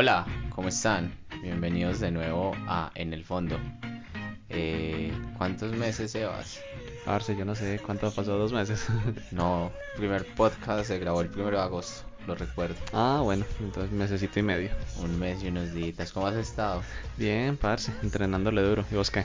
Hola, ¿cómo están? Bienvenidos de nuevo a En el Fondo. Eh, ¿Cuántos meses llevas? Arce, yo no sé cuánto pasó, dos meses. No, el primer podcast se grabó el primero de agosto, lo recuerdo. ah, bueno, entonces mesecito y medio. Un mes y unos días. ¿Cómo has estado? Bien, parce, entrenándole duro. ¿Y vos qué?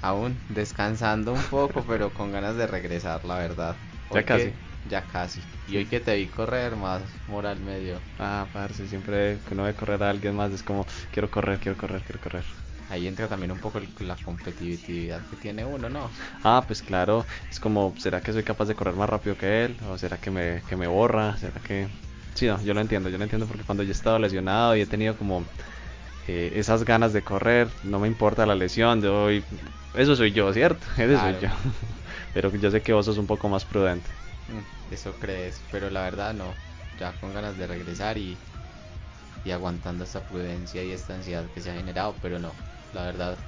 Aún descansando un poco, pero con ganas de regresar, la verdad. Ya casi. Ya casi. Y hoy que te vi correr, más moral me dio. Ah, parce, siempre que uno ve correr a alguien más es como, quiero correr, quiero correr, quiero correr. Ahí entra también un poco el- la competitividad que tiene uno, ¿no? Ah, pues claro, es como, ¿será que soy capaz de correr más rápido que él? ¿O será que me, que me borra? ¿Será que...? Sí, no, yo lo entiendo, yo lo entiendo porque cuando yo he estado lesionado y he tenido como eh, esas ganas de correr, no me importa la lesión, yo. Eso soy yo, ¿cierto? Claro. soy yo. Pero yo sé que vos sos un poco más prudente. Mm, Eso crees, pero la verdad no. Ya con ganas de regresar y, y aguantando esta prudencia y esta ansiedad que se ha generado, pero no, la verdad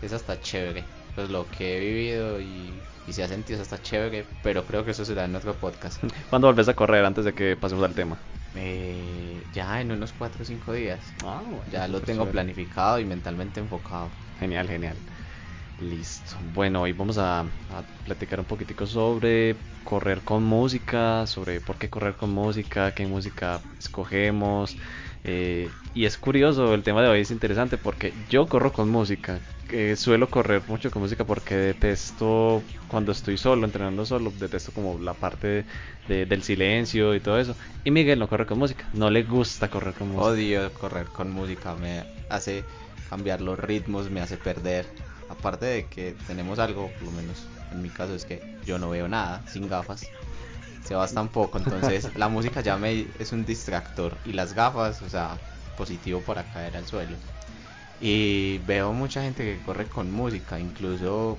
es hasta chévere. Pues lo que he vivido y, y se ha sentido es hasta chévere, pero creo que eso será en otro podcast. ¿Cuándo volvés a correr antes de que pasemos al tema? Eh, ya en unos 4 o 5 días. Ah, bueno, Ya lo tengo chévere. planificado y mentalmente enfocado. Genial, genial. Listo. Bueno, hoy vamos a, platicar un poquitico sobre correr con música, sobre por qué correr con música, qué música escogemos. eh, y es curioso, el tema de hoy es interesante porque yo corro con música. suelo correr mucho con música porque detesto cuando estoy solo, entrenando solo, detesto como la parte de- del silencio y todo eso. Y Miguel no corre con música, no le gusta correr con música. Odio correr con música, me hace cambiar los ritmos, me hace perder. Aparte de que tenemos algo, por lo menos en mi caso es que yo no veo nada sin gafas. Se basta un poco, entonces la música ya me es un distractor y las gafas, o sea, positivo para caer al suelo. Y veo mucha gente que corre con música, incluso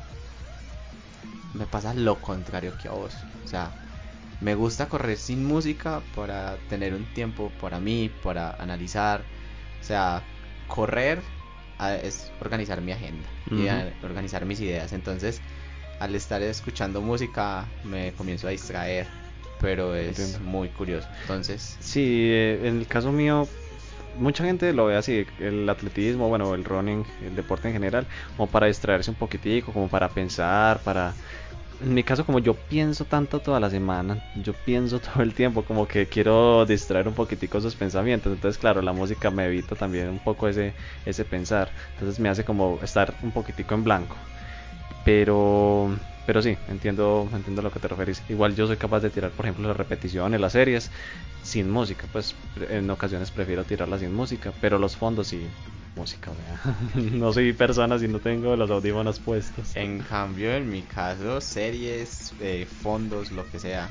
me pasa lo contrario que a vos. O sea, me gusta correr sin música para tener un tiempo para mí, para analizar. O sea, correr ah, es organizar mi agenda y Ujú. ah, organizar mis ideas. Entonces, al estar escuchando música me comienzo a distraer, pero es Entiendo. muy curioso. Entonces, Sí, eh, en el caso mío, mucha gente lo ve así, el atletismo, bueno, el running, el deporte en general, como para distraerse un poquitico, como para pensar, para... En mi caso, como yo pienso tanto toda la semana, yo pienso todo el tiempo, como que quiero distraer un poquitico esos pensamientos, entonces claro, la música me evita también un poco ese, ese pensar, entonces me hace como estar un poquitico en blanco. Pero, pero sí, entiendo, entiendo a lo que te referís. Igual yo soy capaz de tirar, por ejemplo, las repeticiones, las series, sin música. Pues en ocasiones prefiero tirarlas sin música, pero los fondos sí, música. No soy persona si no tengo los audífonos puestos. en cambio, en mi caso, series, eh, fondos, lo que sea,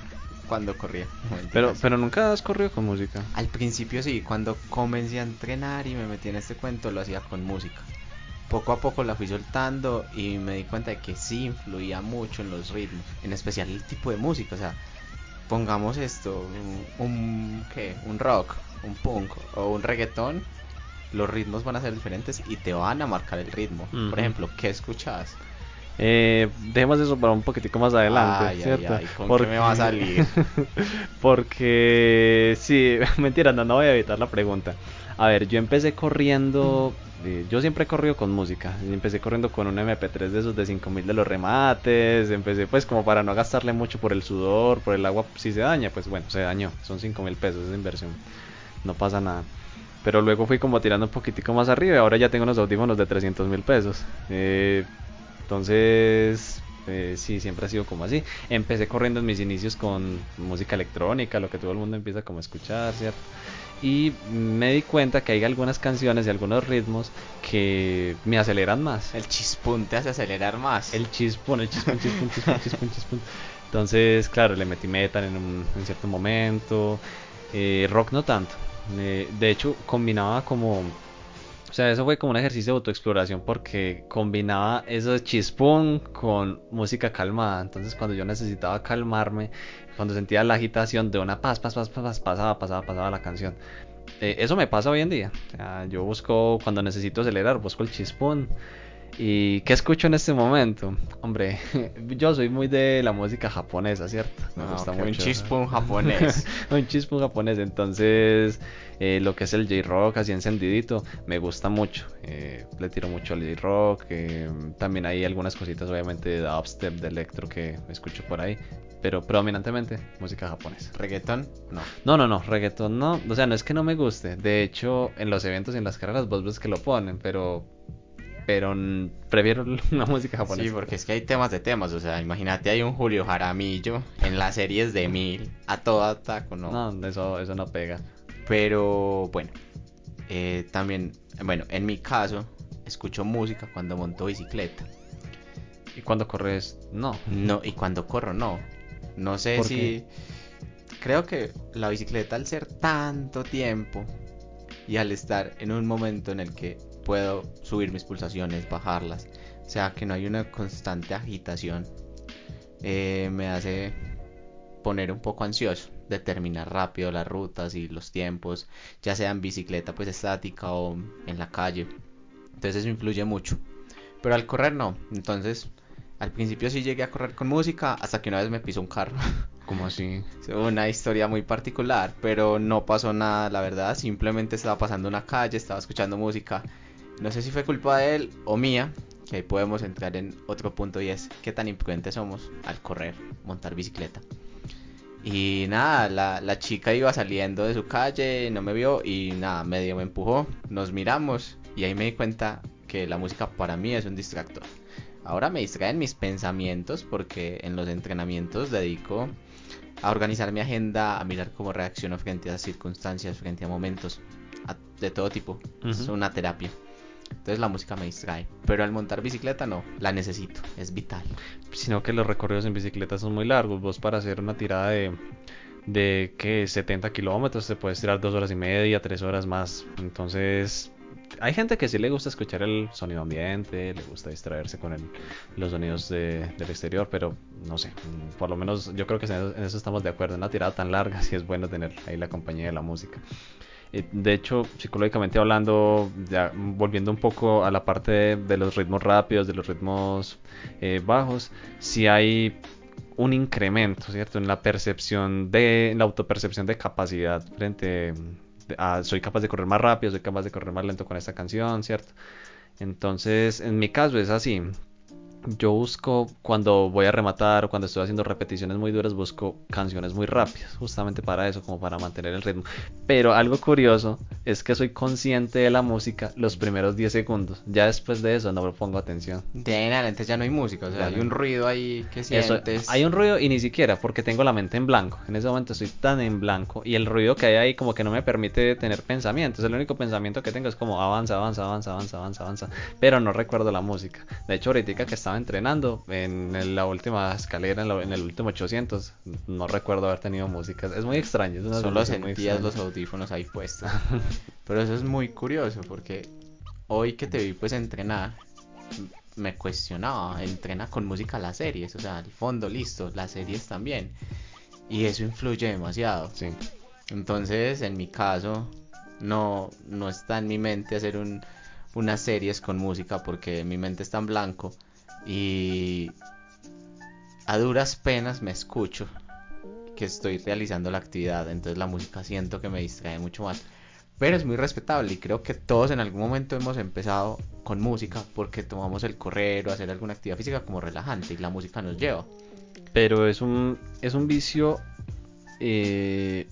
cuando corría. Pero, pero nunca has corrido con música. Al principio sí, cuando comencé a entrenar y me metí en este cuento lo hacía con música. Poco a poco la fui soltando y me di cuenta de que sí influía mucho en los ritmos, en especial el tipo de música, o sea, pongamos esto, un, un- ¿qué? un rock, un punk o un reggaetón, los ritmos van a ser diferentes y te van a marcar el ritmo. Ujú. Por ejemplo, ¿qué escuchas? Eh, dejemos eso para un poquitico más adelante, Ay, ay, ¿cierto? ay, ¿con qué me va a salir? Porque sí, mentira, no, no voy a evitar la pregunta. A ver, yo empecé corriendo, eh, yo siempre he corrido con música. Empecé corriendo con un MP3 de esos de 5000 de los remates. Empecé pues como para no gastarle mucho por el sudor, por el agua, si se daña, pues bueno, se dañó. Son 5000 pesos esa inversión. No pasa nada. Pero luego fui como tirando un poquitico más arriba y ahora ya tengo unos audífonos de 300 mil pesos. Eh, entonces, eh, sí, siempre ha sido como así. Empecé corriendo en mis inicios con música electrónica, lo que todo el mundo empieza como a escuchar, ¿cierto? Y me di cuenta que hay algunas canciones y algunos ritmos que me aceleran más. El chispún te hace acelerar más. El chispón, el chispón, chispón, chispón, chispón, chispón. Entonces, claro, le metí metal en un en cierto momento. eh, rock no tanto. Eh, de hecho, combinaba como... O sea, eso fue como un ejercicio de autoexploración porque combinaba eso chispón con música calmada. Entonces, cuando yo necesitaba calmarme, cuando sentía la agitación de una paz, paz, paz, paz, pasaba, pasaba, pasaba la canción. Eh, eso me pasa hoy en día. Yo busco, cuando necesito acelerar, busco el chispón. ¿Y qué escucho en este momento? Hombre, yo soy muy de la música japonesa, ¿cierto? Me ah, gusta mucho. Un chispun japonés. un chispun japonés, entonces eh, lo que es el J-Rock así encendidito, me gusta mucho. Eh, le tiro mucho al J-Rock. Eh, también hay algunas cositas, obviamente, de dubstep, de electro que escucho por ahí. Pero predominantemente música japonesa. ¿Reggaetón? No. No, no, no, reggaetón no. O sea, no es que no me guste. De hecho, en los eventos y en las carreras vos ves que lo ponen, pero pero prefiero la música japonesa. Sí, porque es que hay temas de temas, o sea, imagínate hay un Julio Jaramillo en las series de Mil, a toda taco, ¿no? No, eso, eso no pega. Pero bueno, eh, también, bueno, en mi caso, escucho música cuando monto bicicleta. ¿Y cuando corres? No. No, y cuando corro, no. No sé si... Creo que la bicicleta al ser tanto tiempo y al estar en un momento en el que puedo subir mis pulsaciones, bajarlas, o sea que no hay una constante agitación, eh, me hace poner un poco ansioso, determinar rápido las rutas y los tiempos, ya sea en bicicleta pues estática o en la calle, entonces eso influye mucho, pero al correr no, entonces al principio sí llegué a correr con música hasta que una vez me pisó un carro. ¿Cómo así? Una historia muy particular, pero no pasó nada, la verdad. Simplemente estaba pasando una calle, estaba escuchando música. No sé si fue culpa de él o mía, que ahí podemos entrar en otro punto y es qué tan imprudentes somos al correr, montar bicicleta. Y nada, la, la, chica iba saliendo de su calle, no me vio y nada, medio me empujó, nos miramos y ahí me di cuenta que la música para mí es un distractor. Ahora me distraen mis pensamientos porque en los entrenamientos dedico a organizar mi agenda, a mirar cómo reacciono frente a circunstancias, frente a momentos de todo tipo. Es una terapia. Entonces la música me distrae. Pero al montar bicicleta no, la necesito, es vital. Sino que los recorridos en bicicleta son muy largos. Vos para hacer una tirada de, de que 70 kilómetros te puedes tirar dos horas y media, tres horas más. Entonces hay gente que sí le gusta escuchar el sonido ambiente, le gusta distraerse con los sonidos del exterior, pero no sé, por lo menos yo creo que en eso, estamos de acuerdo. En una tirada tan larga sí es bueno tener ahí la compañía de la música. De hecho, psicológicamente hablando, ya volviendo un poco a la parte de, los ritmos rápidos, de los ritmos eh, bajos, si hay un incremento, ¿cierto? En la percepción de, en la autopercepción de capacidad frente Ah, soy capaz de correr más rápido, soy capaz de correr más lento con esta canción, ¿cierto? Entonces, en mi caso es así yo busco cuando voy a rematar o cuando estoy haciendo repeticiones muy duras, busco canciones muy rápidas, justamente para eso, como para mantener el ritmo. Pero algo curioso es que soy consciente de la música los primeros 10 segundos. Ya después de eso no me pongo atención. De adelante ya no hay música, o sea, hay un ruido ahí que sientes. hay un ruido y ni siquiera porque tengo la mente en blanco. En ese momento estoy tan en blanco y el ruido que hay ahí como que no me permite tener pensamientos. El único pensamiento que tengo es como avanza, avanza, avanza, avanza, avanza, avanza. Pero no recuerdo la música. De hecho, ahorita que estaba entrenando en la última escalera, en, el último 800. No recuerdo haber tenido música. Es muy extraño. Solo sentías los audífonos ahí puestos. Pero eso es muy curioso porque hoy que te vi pues entrenar, me cuestionaba, entrena con música las series, o sea, el fondo listo, las series también. Y eso influye demasiado. Sí. Entonces, en mi caso, no, no está en mi mente hacer un, unas series con música porque mi mente está en blanco y a duras penas me escucho que estoy realizando la actividad, entonces la música siento que me distrae mucho más. Pero es muy respetable y creo que todos en algún momento hemos empezado con música porque tomamos el correr o hacer alguna actividad física como relajante y la música nos lleva. Pero es un, es un vicio, eh,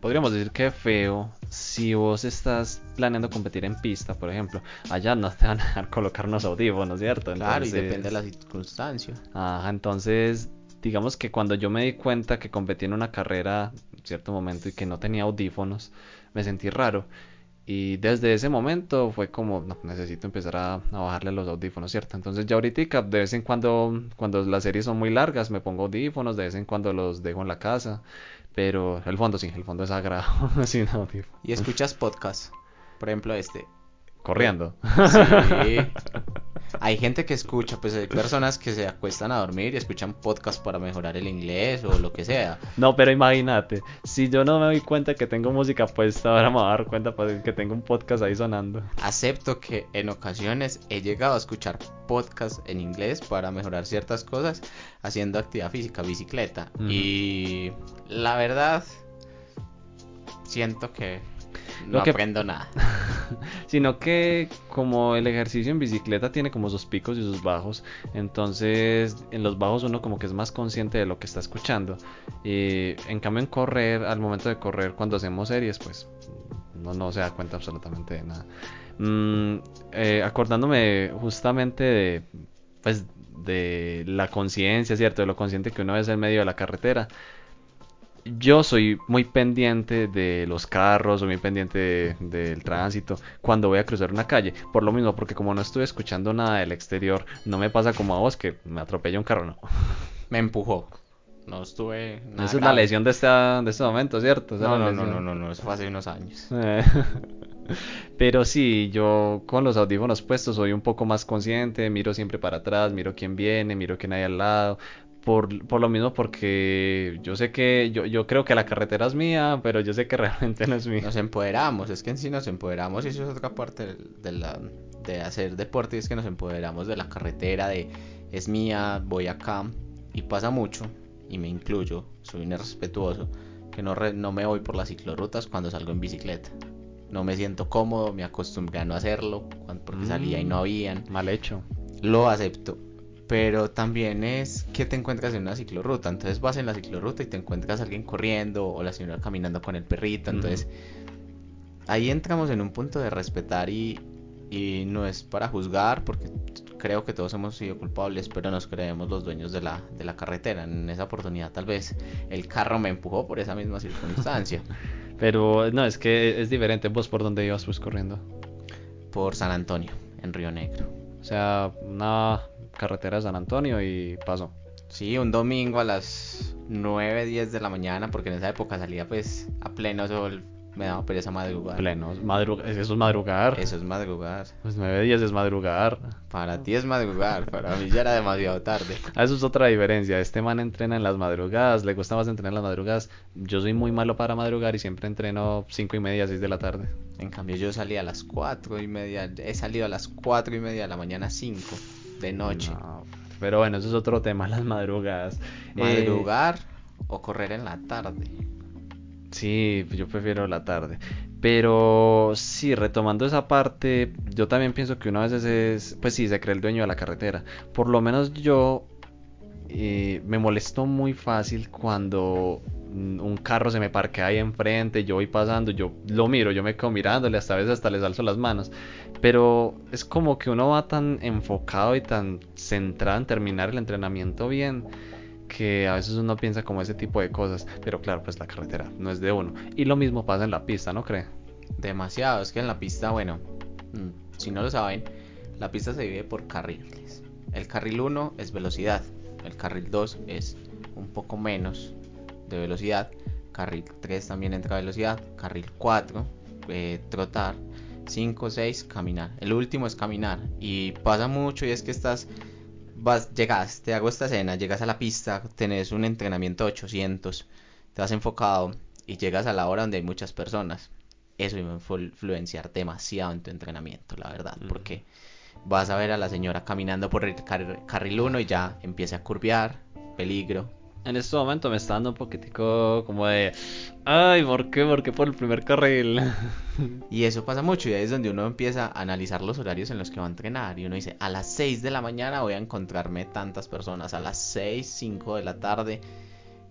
podríamos decir que feo, si vos estás planeando competir en pista, por ejemplo, allá no te van a colocar unos audífonos, ¿cierto? claro, y depende de la circunstancia. Ajá, entonces, digamos que cuando yo me di cuenta que competí en una carrera en cierto momento y que no tenía audífonos, me sentí raro. Y desde ese momento fue como, no, necesito empezar a, a, bajarle los audífonos, ¿cierto? Entonces ya ahorita, de vez en cuando, cuando las series son muy largas, me pongo audífonos, de vez en cuando los dejo en la casa. Pero el fondo sí, el fondo es sagrado. ¿Y escuchas podcast? Por ejemplo, este. Corriendo. Sí. hay gente que escucha, pues hay personas que se acuestan a dormir y escuchan podcast para mejorar el inglés o lo que sea. No, pero imagínate, si yo no me doy cuenta que tengo música puesta, ahora me voy a dar cuenta pues, que tengo un podcast ahí sonando. Acepto que en ocasiones he llegado a escuchar podcast en inglés para mejorar ciertas cosas haciendo actividad física, bicicleta. Y la verdad, siento que no aprendo nada. Sino que como el ejercicio en bicicleta tiene como sus picos y sus bajos, entonces en los bajos uno como que es más consciente de lo que está escuchando. Y en cambio en correr, al momento de correr, cuando hacemos series, pues no, no se da cuenta absolutamente de nada. Mm, eh, acordándome justamente de, pues, de la conciencia, ¿cierto? De lo consciente que uno es en medio de la carretera yo soy muy pendiente de los carros, soy muy pendiente del tránsito cuando voy a cruzar una calle. Por lo mismo, porque como no estoy escuchando nada del exterior, no me pasa como a vos que me atropella un carro, no. Me empujó. No estuve. Esa es la lesión de este, de este momento, ¿cierto? No, no, no, no, no, no, eso fue hace unos años. Pero sí, yo con los audífonos puestos soy un poco más consciente, miro siempre para atrás, miro quién viene, miro quién hay al lado, por, por, lo mismo porque yo sé que yo, yo creo que la carretera es mía, pero yo sé que realmente no es mía. Nos empoderamos, es que en sí nos empoderamos y eso es otra parte de, la, de hacer deporte, es que nos empoderamos de la carretera, de es mía, voy acá y pasa mucho y me incluyo, soy un irrespetuoso que no, no me voy por las ciclorrutas cuando salgo en bicicleta. No me siento cómodo, me acostumbré a no hacerlo porque salía y no mm, habían. Mal hecho. Lo acepto pero también es que te encuentras en una ciclorruta. Entonces vas en la ciclorruta y te encuentras a alguien corriendo o la señora caminando con el perrito. Entonces ahí entramos en un punto de respetar y, y, no es para juzgar porque creo que todos hemos sido culpables, pero nos creemos los dueños de la, de la carretera. En esa oportunidad tal vez el carro me empujó por esa misma circunstancia. pero no, es que es diferente. ¿Vos por dónde ibas pues corriendo? Por San Antonio, en Río Negro. O sea, una carretera de San Antonio y pasó. Sí, un domingo a las 9, 10 de la mañana, porque en esa época salía pues a pleno sol, me daba pereza madrugar. Pleno, eso es madrugar. Eso es madrugar. Pues 9 días es madrugar. Para ti es madrugar, para mí ya era demasiado tarde. Ah, eso es otra diferencia. Este man entrena en las madrugadas, le gusta más entrenar en las madrugadas. Yo soy muy malo para madrugar y siempre entreno 5 y media, 6 de la tarde. En cambio yo salí a las 4 y media, he salido a las 4 y media de la mañana 5 de noche. pero bueno, eso es otro tema, las madrugadas. Madrugar o correr en la tarde. Sí, yo prefiero la tarde. Pero sí, retomando esa parte, yo también pienso que una vez es, pues sí, se cree el dueño de la carretera. Por lo menos yo eh, me molesto muy fácil cuando un carro se me parquea ahí enfrente, yo voy pasando, yo lo miro, yo me quedo mirándole, hasta a veces hasta les alzo las manos. Pero es como que uno va tan enfocado y tan centrado en terminar el entrenamiento bien que a veces uno piensa como ese tipo de cosas. Pero claro, pues la carretera no es de uno. Y lo mismo pasa en la pista, ¿no cree? Demasiado, es que en la pista, bueno, mm, si no lo saben, la pista se divide por carriles. El carril 1 es velocidad, el carril 2 es un poco menos de velocidad, carril 3 también entra velocidad, carril 4 eh, trotar, 5, 6 caminar. El último es caminar y pasa mucho y es que estás vas llegas, te hago esta escena, llegas a la pista, tenés un entrenamiento 800, te has enfocado y llegas a la hora donde hay muchas personas. Eso va a influenciar demasiado en tu entrenamiento, la verdad, porque vas a ver a la señora caminando por el carril 1 y ya empieza a curviar, peligro, en este momento me está dando un poquitico como de, ay, ¿por qué? ¿Por qué por el primer carril? Y eso pasa mucho y ahí es donde uno empieza a analizar los horarios en los que va a entrenar y uno dice, a las 6 de la mañana voy a encontrarme tantas personas, a las 6, 5 de la tarde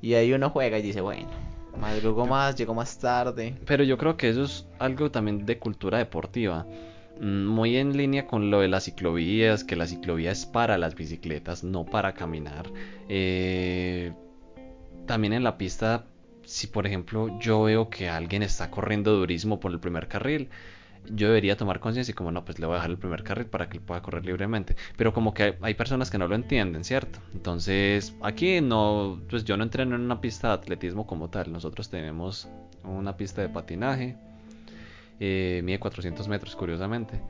y ahí uno juega y dice, bueno, madrugo más, llego más tarde. Pero yo creo que eso es algo también de cultura deportiva. Mm, muy en línea con lo de las ciclovías, que la ciclovía es para las bicicletas, no para caminar. Eh, también en la pista, si por ejemplo yo veo que alguien está corriendo durísimo por el primer carril, yo debería tomar conciencia y como no, pues le voy a dejar el primer carril para que él pueda correr libremente. Pero como que hay personas que no lo entienden, ¿cierto? Entonces, aquí no, pues yo no entreno en una pista de atletismo como tal. Nosotros tenemos una pista de patinaje, eh, mide 400 metros curiosamente.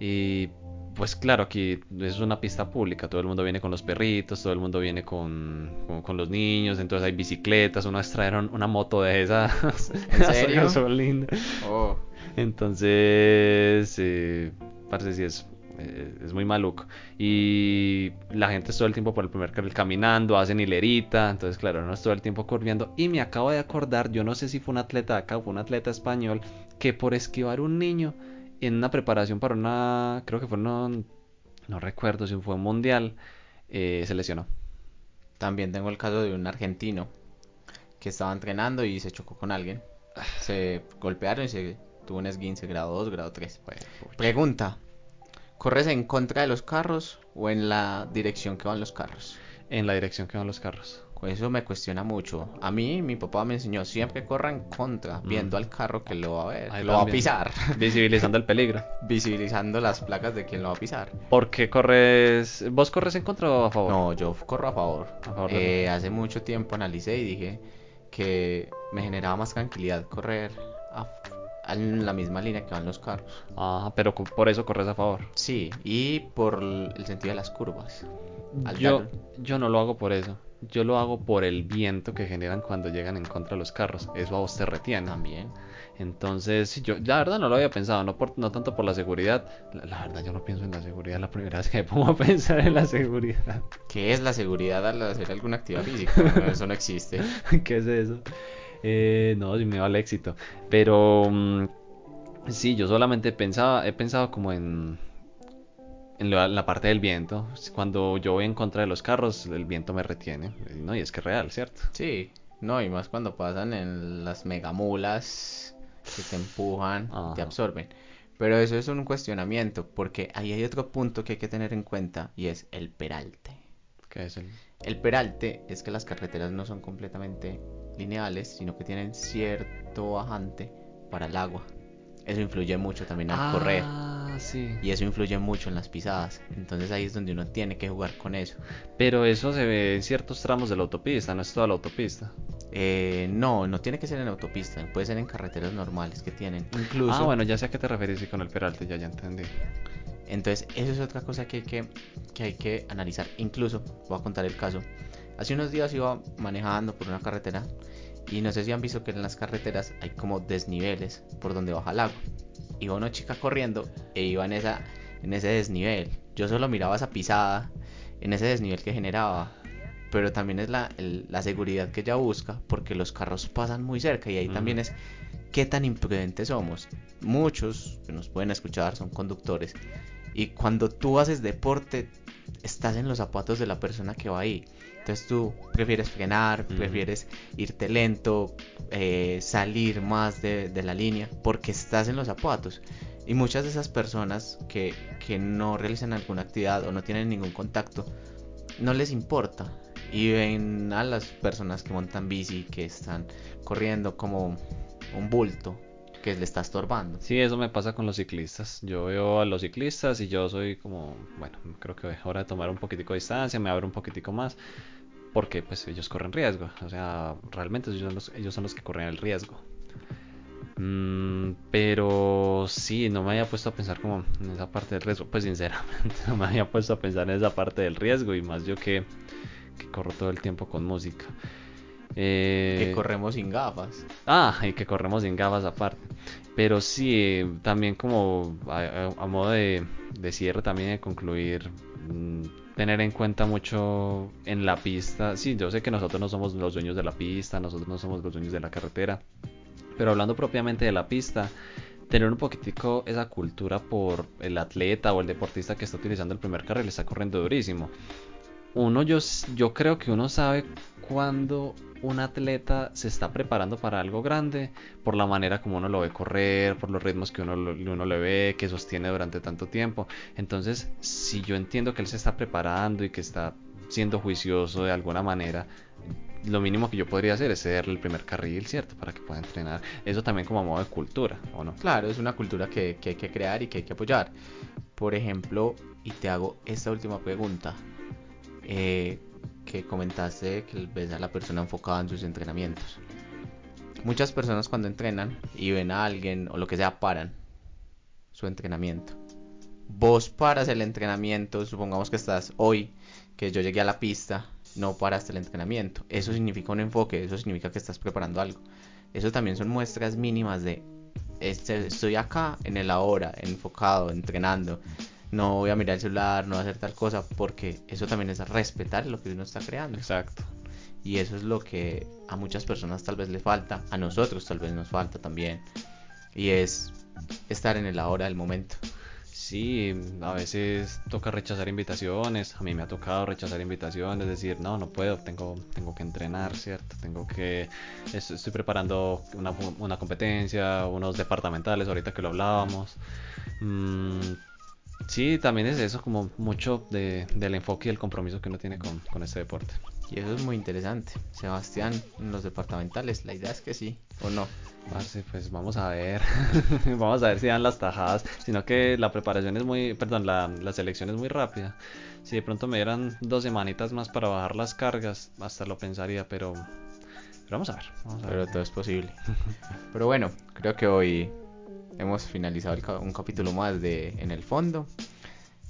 Y pues claro, aquí es una pista pública, todo el mundo viene con los perritos, todo el mundo viene con, con, con los niños, entonces hay bicicletas, uno extrajeron una moto de esas. ¿En serio? Son lindas. Oh, Entonces, eh, parece si es, es muy maluco. Y la gente es todo el tiempo por el primer carril caminando, hacen hilerita. Entonces, claro, no es todo el tiempo corriendo. Y me acabo de acordar, yo no sé si fue un atleta de acá o fue un atleta español, que por esquivar un niño en una preparación para una, creo que fue una, no recuerdo si fue un mundial, eh, se lesionó. también tengo el caso de un argentino que estaba entrenando y se chocó con alguien. Se golpearon y se tuvo un esguince grado 2, grado 3. Pregunta, ¿corres en contra de los carros o en la dirección que van los carros? En la dirección que van los carros. Eso me cuestiona mucho. A mí, mi papá me enseñó siempre corra en contra, viendo al carro que lo va a ver, Ahí que lo va a pisar, Visibilizando el peligro. visibilizando las placas de quien lo va a pisar. ¿Por qué corres? ¿Vos corres en contra o a favor? No, yo corro a favor. A favor de- Eh, hace mucho tiempo analicé y dije que me generaba más tranquilidad correr en la misma línea que van los carros. Ah, pero por eso corres a favor. Sí, y por el sentido de las curvas. Al Yo, dar- yo no lo hago por eso. Yo lo hago por el viento que generan cuando llegan en contra de los carros. Eso a vos te retiene. También. Entonces, yo la verdad no lo había pensado, no, por, no tanto por la seguridad. La, la verdad yo no pienso en la seguridad, la primera vez que me pongo a pensar en la seguridad. ¿Qué es la seguridad al hacer alguna actividad física? No, eso no existe. ¿Qué es eso? Eh, no, sí me va al éxito. Pero mm, sí, yo solamente pensaba, he pensado como en, en la, la parte del viento. Cuando yo voy en contra de los carros, el viento me retiene. ¿no? Y es que es real, ¿cierto? Sí, no, y más cuando pasan en las megamulas que te empujan, te absorben. Pero eso es un cuestionamiento, porque ahí hay otro punto que hay que tener en cuenta y es el peralte. ¿Qué es el? El peralte es que las carreteras no son completamente lineales, sino que tienen cierto bajante para el agua. Eso influye mucho también al correr. Ah, sí. Y eso influye mucho en las pisadas. Entonces ahí es donde uno tiene que jugar con eso. Pero eso se ve en ciertos tramos de la autopista, no es toda la autopista. Eh, no, no tiene que ser en autopista, puede ser en carreteras normales que tienen. Incluso. Ah, bueno, ya sé a qué te referís y con el peralte, ya, ya entendí. Entonces, eso es otra cosa que hay que, que hay que analizar. Incluso, voy a contar el caso. Hace unos días iba manejando por una carretera y no sé si han visto que en las carreteras hay como desniveles por donde baja el agua. Iba una chica corriendo e iba en, esa, en ese desnivel. Yo solo miraba esa pisada en ese desnivel que generaba. Pero también es la, el- la seguridad que ella busca porque los carros pasan muy cerca y ahí también es qué tan imprudentes somos. Muchos que nos pueden escuchar son conductores y cuando tú haces deporte, estás en los zapatos de la persona que va ahí. Entonces tú prefieres frenar, prefieres irte lento, eh, salir más de, de la línea, porque estás en los zapatos. Y muchas de esas personas que, que no realizan alguna actividad o no tienen ningún contacto, no les importa. Y ven a las personas que montan bici, que están corriendo como un bulto que le está estorbando. Sí, eso me pasa con los ciclistas. Yo veo a los ciclistas y yo soy como, bueno, creo que es hora de tomar un poquitico de distancia, me abro un poquitico más, porque pues ellos corren riesgo. O sea, realmente ellos son los, que corren el riesgo. Mm, pero sí, no me había puesto a pensar como en esa parte del riesgo. Pues sinceramente, no me había puesto a pensar en esa parte del riesgo y más yo que, que corro todo el tiempo con música. Eh, Que corremos sin gafas. Ah, y que corremos sin gafas aparte. Pero sí, eh, también como a, a- a modo de, de cierre, también de concluir, mm, tener en cuenta mucho en la pista. Sí, yo sé que nosotros no somos los dueños de la pista, nosotros no somos los dueños de la carretera. Pero hablando propiamente de la pista, tener un poquitico esa cultura por el atleta o el deportista que está utilizando el primer carril, está corriendo durísimo. Uno, yo, yo creo que uno sabe cuando un atleta se está preparando para algo grande por la manera como uno lo ve correr, por los ritmos que uno, uno le ve, que sostiene durante tanto tiempo. Entonces, si yo entiendo que él se está preparando y que está siendo juicioso de alguna manera, lo mínimo que yo podría hacer es cederle el primer carril, ¿cierto? Para que pueda entrenar. Eso también como modo de cultura, ¿o no? Claro, es una cultura que, que hay que crear y que hay que apoyar. Por ejemplo, y te hago esta última pregunta, eh, que comentaste que ves a la persona enfocada en sus entrenamientos. Muchas personas cuando entrenan y ven a alguien o lo que sea paran su entrenamiento vos paras el entrenamiento, supongamos que estás hoy, que yo llegué a la pista, no paraste el entrenamiento. Eso significa un enfoque, eso significa que estás preparando algo. Eso también son muestras mínimas de este, estoy acá en el ahora, enfocado, entrenando. No voy a mirar el celular, no voy a hacer tal cosa, porque eso también es respetar lo que uno está creando. Exacto. Y eso es lo que a muchas personas tal vez le falta, a nosotros tal vez nos falta también. Y es estar en el ahora del momento. Sí, a veces toca rechazar invitaciones, a mí me ha tocado rechazar invitaciones, decir, no, no puedo, tengo, tengo que entrenar, ¿cierto? Tengo que, estoy preparando una, una competencia, unos departamentales, ahorita que lo hablábamos. Mm, sí, también es eso, como mucho de, del enfoque y el compromiso que uno tiene con, con este deporte. Y eso es muy interesante. Sebastián, en los departamentales, la idea es que sí, ¿o no? pues vamos a ver. vamos a ver si dan las tajadas. Sino que la preparación es muy. Perdón, la, la, selección es muy rápida. Si de pronto me dieran dos semanitas más para bajar las cargas, hasta lo pensaría, pero. Pero vamos a ver. Vamos a pero ver. todo es posible. pero bueno, creo que hoy hemos finalizado el, un capítulo más de En el Fondo.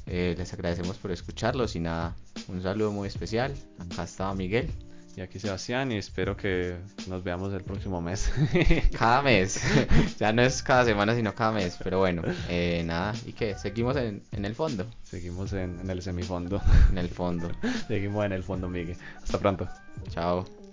Eh, les agradecemos por escucharlos y nada, un saludo muy especial. Acá estaba Miguel. Y aquí Sebastián y espero que nos veamos el próximo mes. cada mes. ya no es cada semana, sino cada mes. Pero bueno, eh, nada. ¿Y qué? Seguimos en, en el fondo. Seguimos en, en el semifondo. En el fondo. Seguimos en el fondo, Miguel. Hasta pronto. Chao.